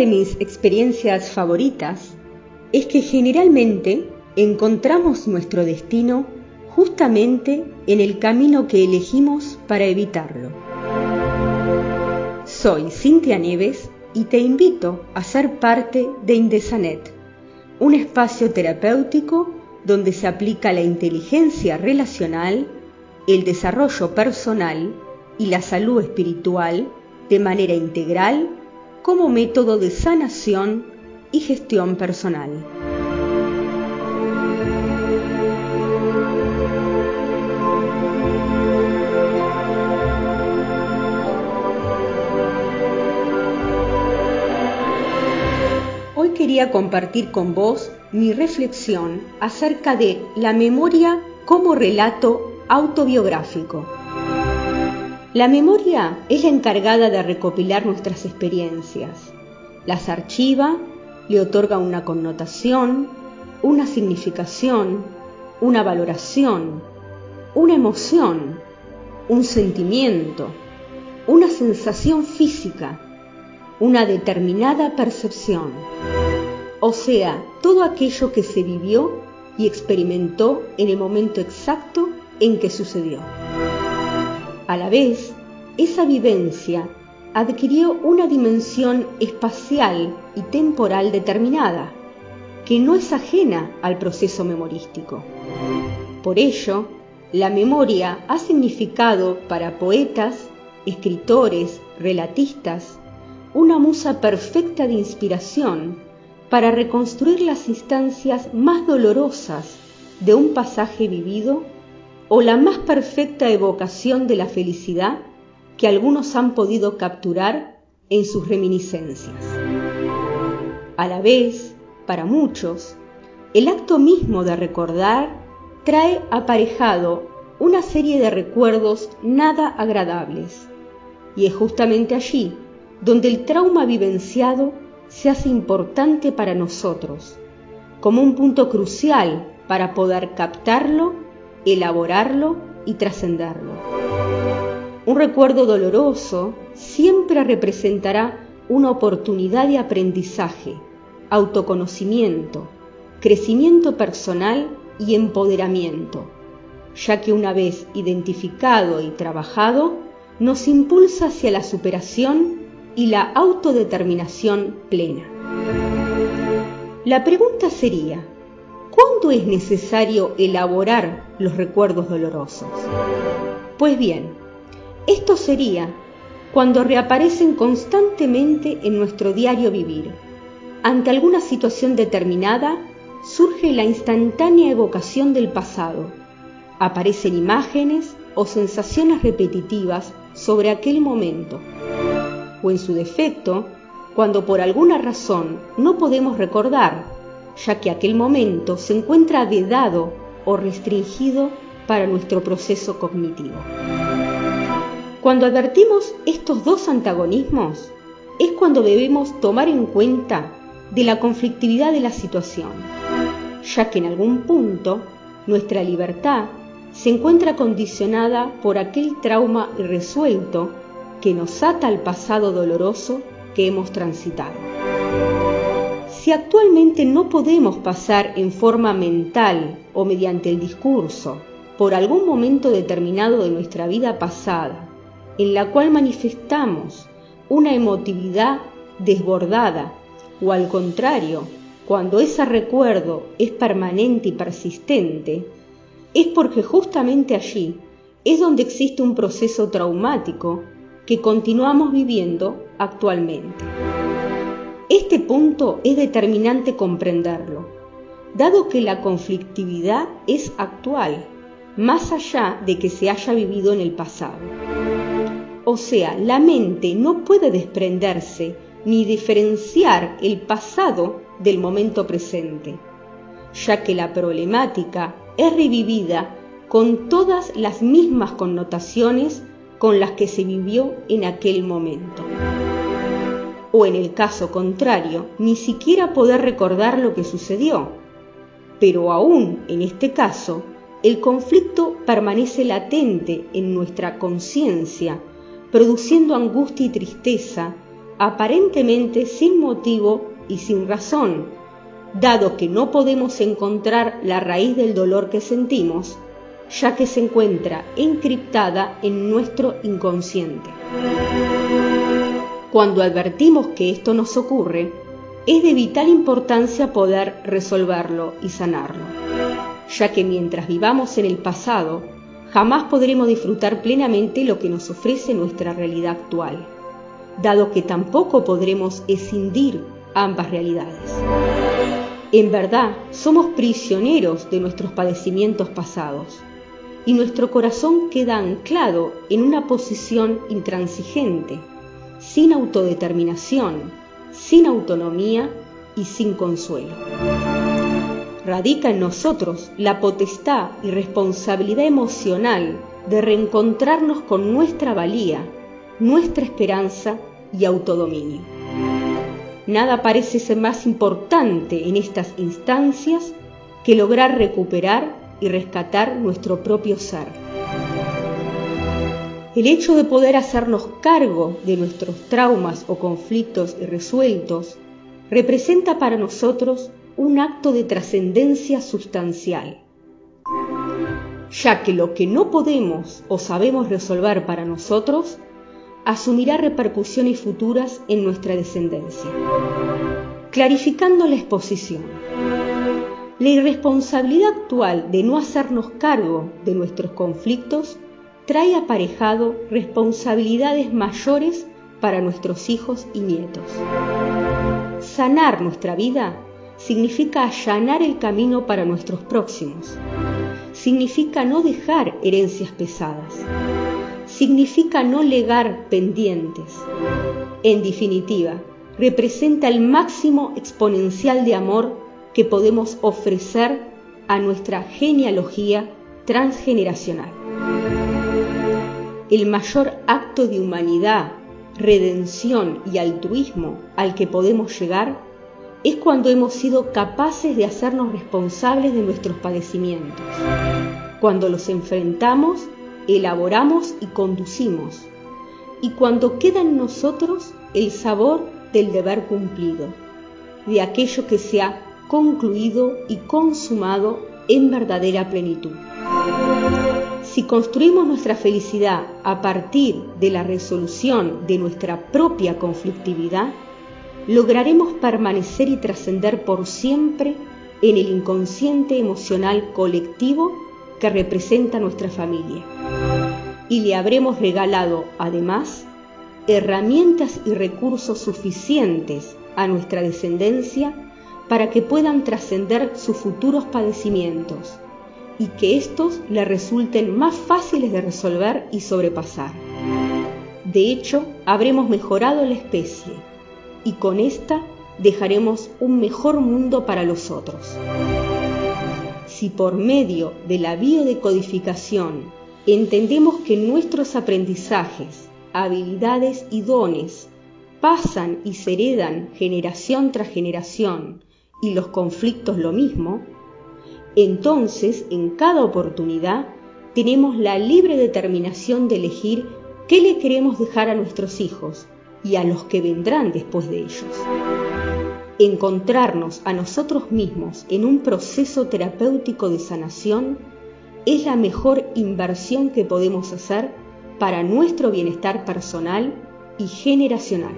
de mis experiencias favoritas es que generalmente encontramos nuestro destino justamente en el camino que elegimos para evitarlo. Soy Cintia Nieves y te invito a ser parte de Indesanet, un espacio terapéutico donde se aplica la inteligencia relacional, el desarrollo personal y la salud espiritual de manera integral como método de sanación y gestión personal. Hoy quería compartir con vos mi reflexión acerca de la memoria como relato autobiográfico. La memoria es la encargada de recopilar nuestras experiencias, las archiva, le otorga una connotación, una significación, una valoración, una emoción, un sentimiento, una sensación física, una determinada percepción, o sea, todo aquello que se vivió y experimentó en el momento exacto en que sucedió. A la vez, esa vivencia adquirió una dimensión espacial y temporal determinada, que no es ajena al proceso memorístico. Por ello, la memoria ha significado para poetas, escritores, relatistas, una musa perfecta de inspiración para reconstruir las instancias más dolorosas de un pasaje vivido o la más perfecta evocación de la felicidad que algunos han podido capturar en sus reminiscencias. A la vez, para muchos, el acto mismo de recordar trae aparejado una serie de recuerdos nada agradables, y es justamente allí donde el trauma vivenciado se hace importante para nosotros, como un punto crucial para poder captarlo elaborarlo y trascenderlo. Un recuerdo doloroso siempre representará una oportunidad de aprendizaje, autoconocimiento, crecimiento personal y empoderamiento, ya que una vez identificado y trabajado, nos impulsa hacia la superación y la autodeterminación plena. La pregunta sería, ¿Cuándo es necesario elaborar los recuerdos dolorosos? Pues bien, esto sería cuando reaparecen constantemente en nuestro diario vivir. Ante alguna situación determinada, surge la instantánea evocación del pasado. Aparecen imágenes o sensaciones repetitivas sobre aquel momento. O en su defecto, cuando por alguna razón no podemos recordar ya que aquel momento se encuentra vedado o restringido para nuestro proceso cognitivo. Cuando advertimos estos dos antagonismos, es cuando debemos tomar en cuenta de la conflictividad de la situación, ya que en algún punto nuestra libertad se encuentra condicionada por aquel trauma irresuelto que nos ata al pasado doloroso que hemos transitado. Si actualmente no podemos pasar en forma mental o mediante el discurso por algún momento determinado de nuestra vida pasada, en la cual manifestamos una emotividad desbordada, o al contrario, cuando ese recuerdo es permanente y persistente, es porque justamente allí es donde existe un proceso traumático que continuamos viviendo actualmente. Este punto es determinante comprenderlo, dado que la conflictividad es actual, más allá de que se haya vivido en el pasado. O sea, la mente no puede desprenderse ni diferenciar el pasado del momento presente, ya que la problemática es revivida con todas las mismas connotaciones con las que se vivió en aquel momento o en el caso contrario, ni siquiera poder recordar lo que sucedió. Pero aún en este caso, el conflicto permanece latente en nuestra conciencia, produciendo angustia y tristeza aparentemente sin motivo y sin razón, dado que no podemos encontrar la raíz del dolor que sentimos, ya que se encuentra encriptada en nuestro inconsciente. Cuando advertimos que esto nos ocurre, es de vital importancia poder resolverlo y sanarlo, ya que mientras vivamos en el pasado, jamás podremos disfrutar plenamente lo que nos ofrece nuestra realidad actual, dado que tampoco podremos escindir ambas realidades. En verdad, somos prisioneros de nuestros padecimientos pasados y nuestro corazón queda anclado en una posición intransigente, sin autodeterminación, sin autonomía y sin consuelo. Radica en nosotros la potestad y responsabilidad emocional de reencontrarnos con nuestra valía, nuestra esperanza y autodominio. Nada parece ser más importante en estas instancias que lograr recuperar y rescatar nuestro propio ser. El hecho de poder hacernos cargo de nuestros traumas o conflictos irresueltos representa para nosotros un acto de trascendencia sustancial, ya que lo que no podemos o sabemos resolver para nosotros asumirá repercusiones futuras en nuestra descendencia. Clarificando la exposición. La irresponsabilidad actual de no hacernos cargo de nuestros conflictos trae aparejado responsabilidades mayores para nuestros hijos y nietos. Sanar nuestra vida significa allanar el camino para nuestros próximos. Significa no dejar herencias pesadas significa no legar pendientes. En definitiva, representa el máximo exponencial de amor que podemos ofrecer a nuestra genealogía transgeneracional. El mayor acto de humanidad, redención y altruismo al que podemos llegar es cuando hemos sido capaces de hacernos responsables de nuestros padecimientos, cuando los enfrentamos elaboramos y conducimos, y cuando queda en nosotros el sabor del deber cumplido, de aquello que se ha concluido y consumado en verdadera plenitud. Si construimos nuestra felicidad a partir de la resolución de nuestra propia conflictividad, lograremos permanecer y trascender por siempre en el inconsciente emocional colectivo que representa nuestra familia. Y le habremos regalado, además, herramientas y recursos suficientes a nuestra descendencia para que puedan trascender sus futuros padecimientos y que éstos le resulten más fáciles de resolver y sobrepasar. De hecho, habremos mejorado la especie y con esta dejaremos un mejor mundo para los otros si por medio de la biodecodificación entendemos que nuestros aprendizajes, habilidades y dones pasan y se heredan generación tras generación y los conflictos lo mismo, entonces en cada oportunidad tenemos la libre determinación de elegir qué le queremos dejar a nuestros hijos y a los que vendrán después de ellos encontrarnos a nosotros mismos en un proceso terapéutico de sanación es la mejor inversión que podemos hacer para nuestro bienestar personal y generacional.